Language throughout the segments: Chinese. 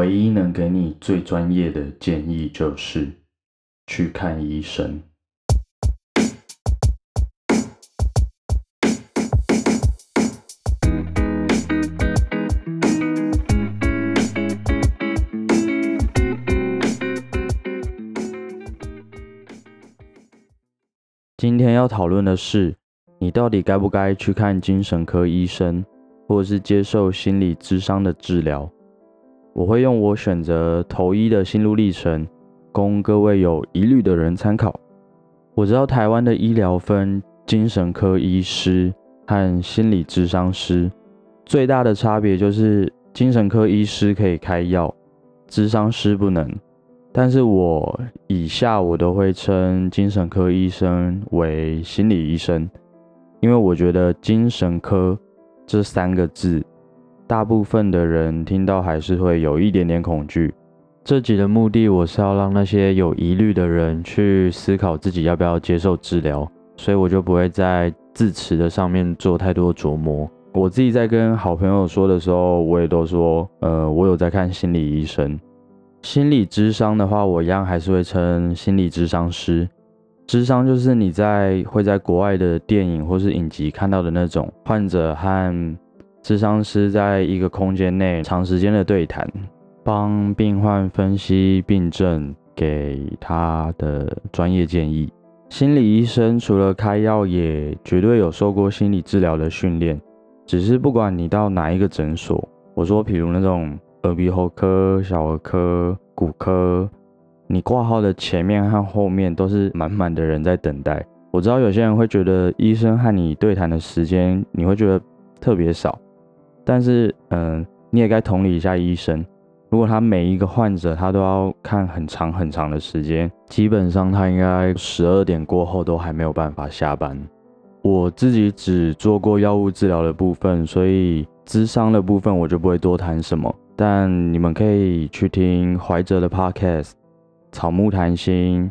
唯一能给你最专业的建议就是去看医生。今天要讨论的是，你到底该不该去看精神科医生，或者是接受心理咨商的治疗？我会用我选择投医的心路历程，供各位有疑虑的人参考。我知道台湾的医疗分精神科医师和心理咨商师，最大的差别就是精神科医师可以开药，咨商师不能。但是我以下我都会称精神科医生为心理医生，因为我觉得精神科这三个字，大部分的人听到还是会有一点点恐惧。这集的目的，我是要让那些有疑虑的人去思考自己要不要接受治疗，所以我就不会在字词的上面做太多琢磨。我自己在跟好朋友说的时候，我也都说，呃，我有在看心理医生。心理智商的话，我一样还是会称心理智商师。智商就是你在会在国外的电影或是影集看到的那种患者和智商师在一个空间内长时间的对谈，帮病患分析病症，给他的专业建议。心理医生除了开药，也绝对有受过心理治疗的训练。只是不管你到哪一个诊所，我说，比如那种。耳鼻喉科、小儿科、骨科，你挂号的前面和后面都是满满的人在等待。我知道有些人会觉得医生和你对谈的时间你会觉得特别少，但是，嗯，你也该同理一下医生。如果他每一个患者他都要看很长很长的时间，基本上他应该十二点过后都还没有办法下班。我自己只做过药物治疗的部分，所以咨商的部分我就不会多谈什么。但你们可以去听怀哲的 podcast《草木谈心》，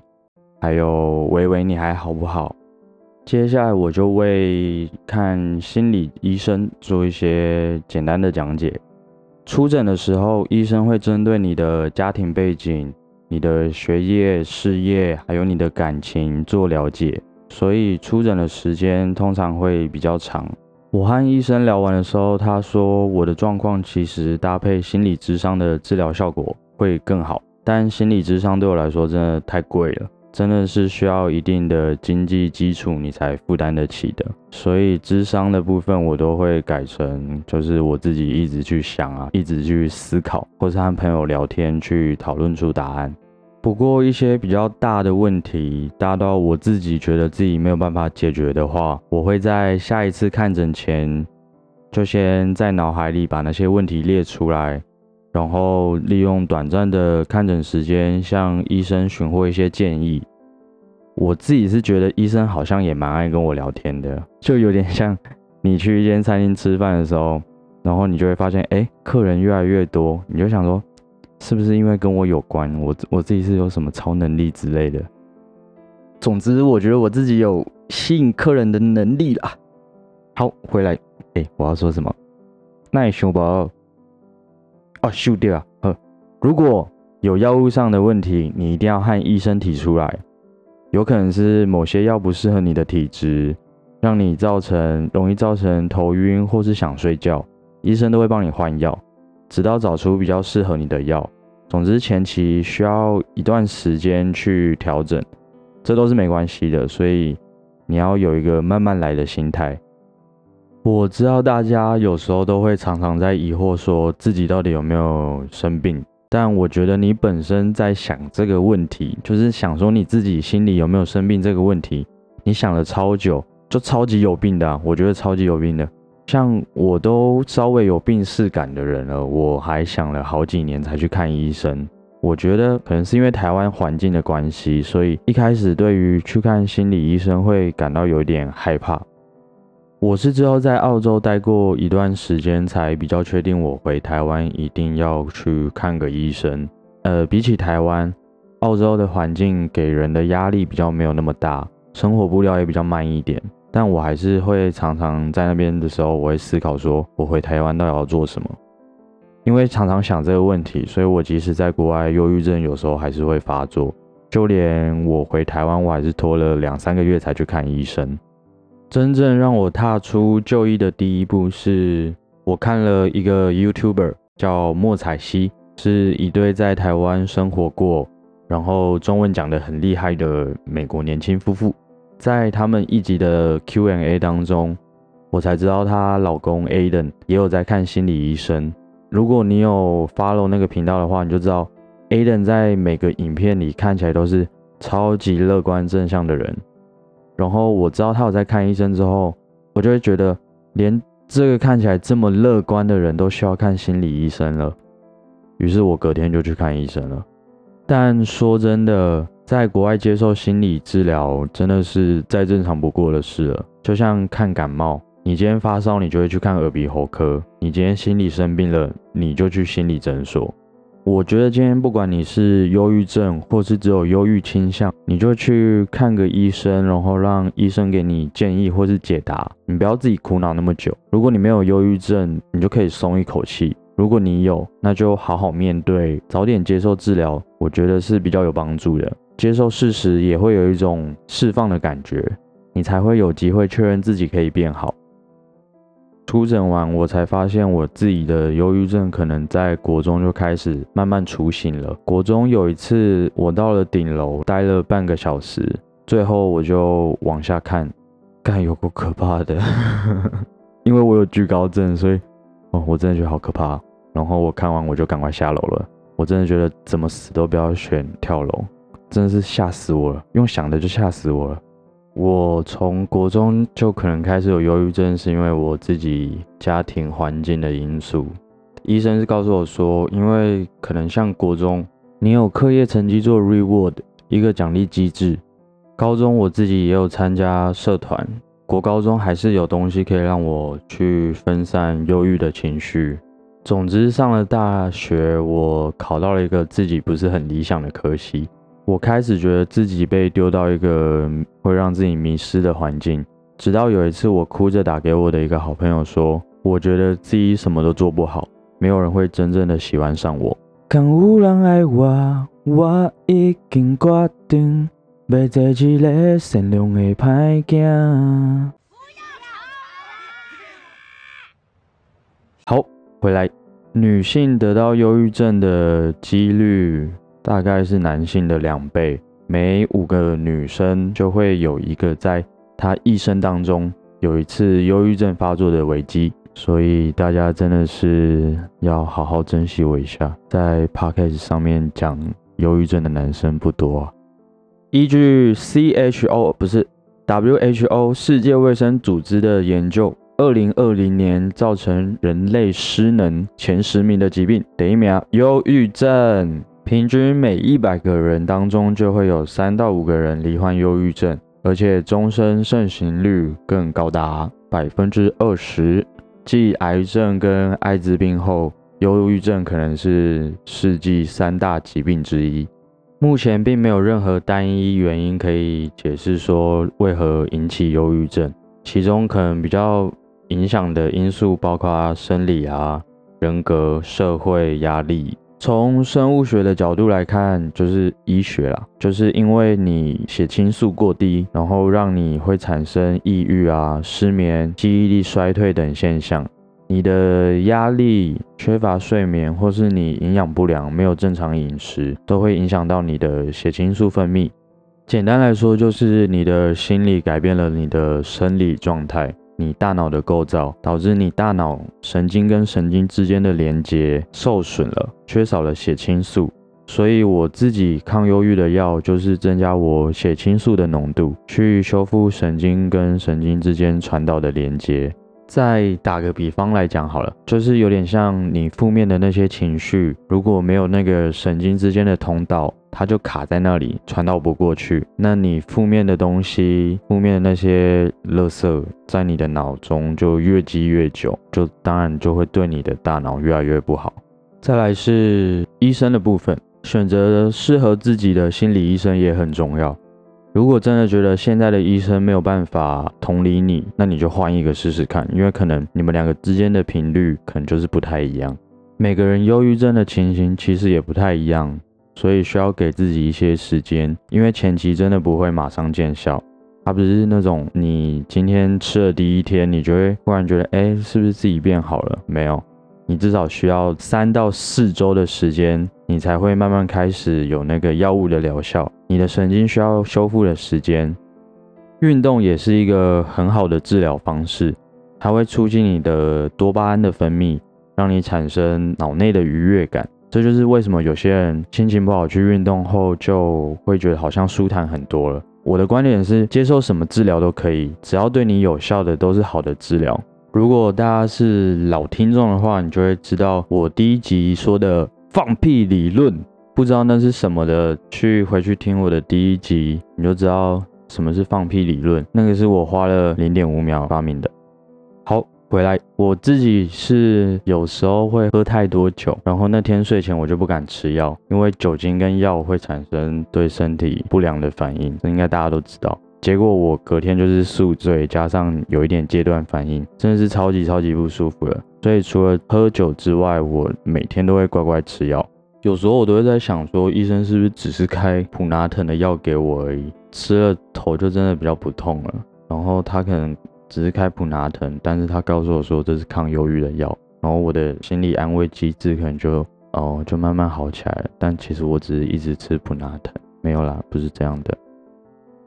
还有维维你还好不好？接下来我就为看心理医生做一些简单的讲解。出诊的时候，医生会针对你的家庭背景、你的学业、事业，还有你的感情做了解，所以出诊的时间通常会比较长。我和医生聊完的时候，他说我的状况其实搭配心理智商的治疗效果会更好，但心理智商对我来说真的太贵了，真的是需要一定的经济基础你才负担得起的。所以智商的部分我都会改成，就是我自己一直去想啊，一直去思考，或是和朋友聊天去讨论出答案。不过一些比较大的问题，大到我自己觉得自己没有办法解决的话，我会在下一次看诊前，就先在脑海里把那些问题列出来，然后利用短暂的看诊时间向医生询问一些建议。我自己是觉得医生好像也蛮爱跟我聊天的，就有点像你去一间餐厅吃饭的时候，然后你就会发现，哎，客人越来越多，你就想说。是不是因为跟我有关？我我自己是有什么超能力之类的？总之，我觉得我自己有吸引客人的能力啦。好，回来，哎，我要说什么？耐修宝，哦，修掉啊！呵，如果有药物上的问题，你一定要和医生提出来。有可能是某些药不适合你的体质，让你造成容易造成头晕或是想睡觉，医生都会帮你换药。直到找出比较适合你的药，总之前期需要一段时间去调整，这都是没关系的。所以你要有一个慢慢来的心态。我知道大家有时候都会常常在疑惑，说自己到底有没有生病。但我觉得你本身在想这个问题，就是想说你自己心里有没有生病这个问题，你想了超久，就超级有病的。我觉得超级有病的。像我都稍微有病逝感的人了，我还想了好几年才去看医生。我觉得可能是因为台湾环境的关系，所以一开始对于去看心理医生会感到有点害怕。我是之后在澳洲待过一段时间，才比较确定我回台湾一定要去看个医生。呃，比起台湾，澳洲的环境给人的压力比较没有那么大，生活步调也比较慢一点。但我还是会常常在那边的时候，我会思考说，我回台湾到底要做什么？因为常常想这个问题，所以我即使在国外，忧郁症有时候还是会发作。就连我回台湾，我还是拖了两三个月才去看医生。真正让我踏出就医的第一步，是我看了一个 YouTuber 叫莫彩希，是一对在台湾生活过，然后中文讲得很厉害的美国年轻夫妇。在他们一集的 Q&A 当中，我才知道她老公 Aden 也有在看心理医生。如果你有 follow 那个频道的话，你就知道 Aden 在每个影片里看起来都是超级乐观正向的人。然后我知道他有在看医生之后，我就会觉得，连这个看起来这么乐观的人都需要看心理医生了。于是我隔天就去看医生了。但说真的，在国外接受心理治疗真的是再正常不过的事了，就像看感冒。你今天发烧，你就会去看耳鼻喉科；你今天心理生病了，你就去心理诊所。我觉得今天不管你是忧郁症，或是只有忧郁倾向，你就去看个医生，然后让医生给你建议或是解答。你不要自己苦恼那么久。如果你没有忧郁症，你就可以松一口气；如果你有，那就好好面对，早点接受治疗，我觉得是比较有帮助的。接受事实也会有一种释放的感觉，你才会有机会确认自己可以变好。出诊完，我才发现我自己的忧郁症可能在国中就开始慢慢雏形了。国中有一次，我到了顶楼待了半个小时，最后我就往下看，看有够可怕的，因为我有惧高症，所以哦，我真的觉得好可怕。然后我看完我就赶快下楼了，我真的觉得怎么死都不要选跳楼，真的是吓死我了，用想的就吓死我了。我从国中就可能开始有忧郁症，是因为我自己家庭环境的因素。医生是告诉我说，因为可能像国中，你有课业成绩做 reward 一个奖励机制；高中我自己也有参加社团，国高中还是有东西可以让我去分散忧郁的情绪。总之，上了大学，我考到了一个自己不是很理想的科系。我开始觉得自己被丢到一个会让自己迷失的环境，直到有一次我哭着打给我的一个好朋友说：“我觉得自己什么都做不好，没有人会真正的喜欢上我。”敢有人爱我，我已经决定要做一个善良的。好，回来，女性得到忧郁症的几率。大概是男性的两倍，每五个女生就会有一个在她一生当中有一次忧郁症发作的危机，所以大家真的是要好好珍惜我一下。在 podcast 上面讲忧郁症的男生不多啊。依据 CHO 不是 WHO 世界卫生组织的研究，二零二零年造成人类失能前十名的疾病，第一名忧郁症。平均每一百个人当中就会有三到五个人罹患忧郁症，而且终身盛行率更高达百分之二十。继癌症跟艾滋病后，忧郁症可能是世纪三大疾病之一。目前并没有任何单一原因可以解释说为何引起忧郁症，其中可能比较影响的因素包括生理啊、人格、社会压力。从生物学的角度来看，就是医学啦，就是因为你血清素过低，然后让你会产生抑郁啊、失眠、记忆力衰退等现象。你的压力、缺乏睡眠，或是你营养不良、没有正常饮食，都会影响到你的血清素分泌。简单来说，就是你的心理改变了你的生理状态。你大脑的构造导致你大脑神经跟神经之间的连接受损了，缺少了血清素。所以我自己抗忧郁的药就是增加我血清素的浓度，去修复神经跟神经之间传导的连接。再打个比方来讲好了，就是有点像你负面的那些情绪，如果没有那个神经之间的通道。它就卡在那里，传导不过去。那你负面的东西，负面的那些垃圾，在你的脑中就越积越久，就当然就会对你的大脑越来越不好。再来是医生的部分，选择适合自己的心理医生也很重要。如果真的觉得现在的医生没有办法同理你，那你就换一个试试看，因为可能你们两个之间的频率可能就是不太一样。每个人忧郁症的情形其实也不太一样，所以需要给自己一些时间，因为前期真的不会马上见效。它不是那种你今天吃了第一天，你就会忽然觉得，哎，是不是自己变好了？没有，你至少需要三到四周的时间，你才会慢慢开始有那个药物的疗效。你的神经需要修复的时间，运动也是一个很好的治疗方式，它会促进你的多巴胺的分泌。让你产生脑内的愉悦感，这就是为什么有些人心情不好去运动后就会觉得好像舒坦很多了。我的观点是，接受什么治疗都可以，只要对你有效的都是好的治疗。如果大家是老听众的话，你就会知道我第一集说的放屁理论，不知道那是什么的，去回去听我的第一集，你就知道什么是放屁理论。那个是我花了零点五秒发明的。回来，我自己是有时候会喝太多酒，然后那天睡前我就不敢吃药，因为酒精跟药会产生对身体不良的反应，这应该大家都知道。结果我隔天就是宿醉，加上有一点戒断反应，真的是超级超级不舒服了。所以除了喝酒之外，我每天都会乖乖吃药。有时候我都会在想，说医生是不是只是开普拿疼的药给我而已，吃了头就真的比较不痛了。然后他可能。只是开普拿疼，但是他告诉我说这是抗忧郁的药，然后我的心理安慰机制可能就哦就慢慢好起来了。但其实我只是一直吃普拿疼，没有啦，不是这样的。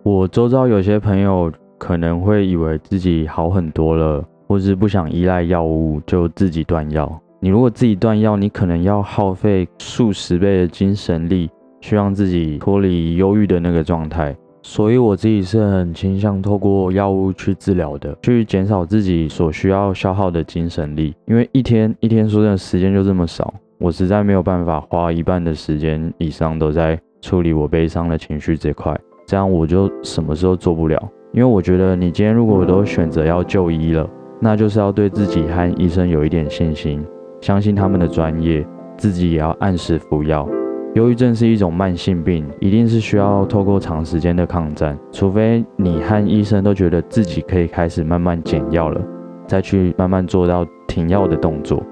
我周遭有些朋友可能会以为自己好很多了，或是不想依赖药物就自己断药。你如果自己断药，你可能要耗费数十倍的精神力，去让自己脱离忧郁的那个状态。所以我自己是很倾向透过药物去治疗的，去减少自己所需要消耗的精神力。因为一天一天说的时间就这么少，我实在没有办法花一半的时间以上都在处理我悲伤的情绪这块，这样我就什么时候做不了。因为我觉得你今天如果都选择要就医了，那就是要对自己和医生有一点信心，相信他们的专业，自己也要按时服药。忧郁症是一种慢性病，一定是需要透过长时间的抗战，除非你和医生都觉得自己可以开始慢慢减药了，再去慢慢做到停药的动作。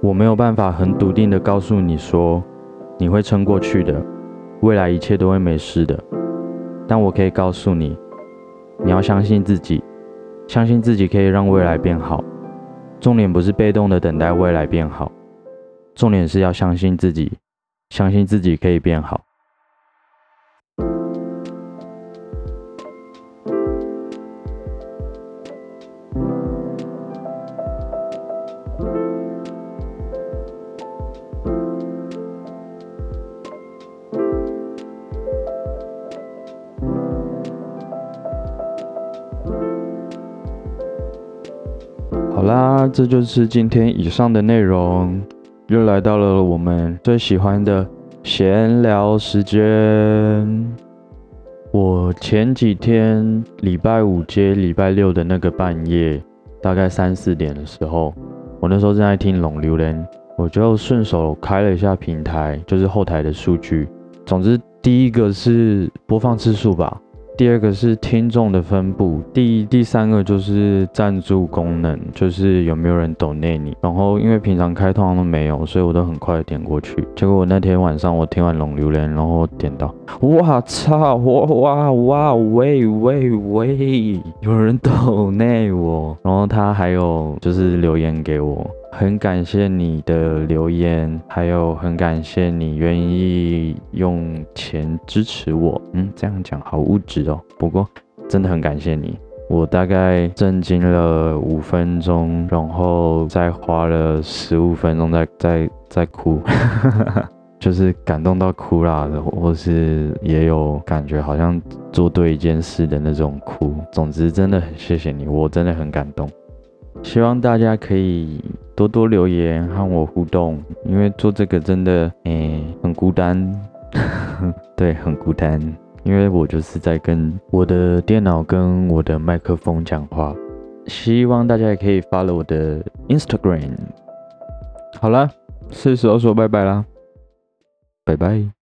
我没有办法很笃定的告诉你说你会撑过去的，未来一切都会没事的，但我可以告诉你，你要相信自己，相信自己可以让未来变好。重点不是被动的等待未来变好，重点是要相信自己。相信自己可以变好。好啦，这就是今天以上的内容。又来到了我们最喜欢的闲聊时间。我前几天礼拜五接礼拜六的那个半夜，大概三四点的时候，我那时候正在听龙榴莲，我就顺手开了一下平台，就是后台的数据。总之，第一个是播放次数吧。第二个是听众的分布，第第三个就是赞助功能，就是有没有人懂内你。然后因为平常开通都没有，所以我都很快点过去。结果我那天晚上我听完龙榴莲，然后点到，哇操，哇哇哇喂喂喂，有人 懂内我，然后他还有就是留言给我。很感谢你的留言，还有很感谢你愿意用钱支持我。嗯，这样讲好物质哦。不过真的很感谢你，我大概震惊了五分钟，然后再花了十五分钟在在在哭，就是感动到哭啦的，或是也有感觉好像做对一件事的那种哭。总之真的很谢谢你，我真的很感动。希望大家可以多多留言和我互动，因为做这个真的诶很孤单，对，很孤单，因为我就是在跟我的电脑跟我的麦克风讲话。希望大家也可以 follow 我的 Instagram。好了，是时候说拜拜啦，拜拜。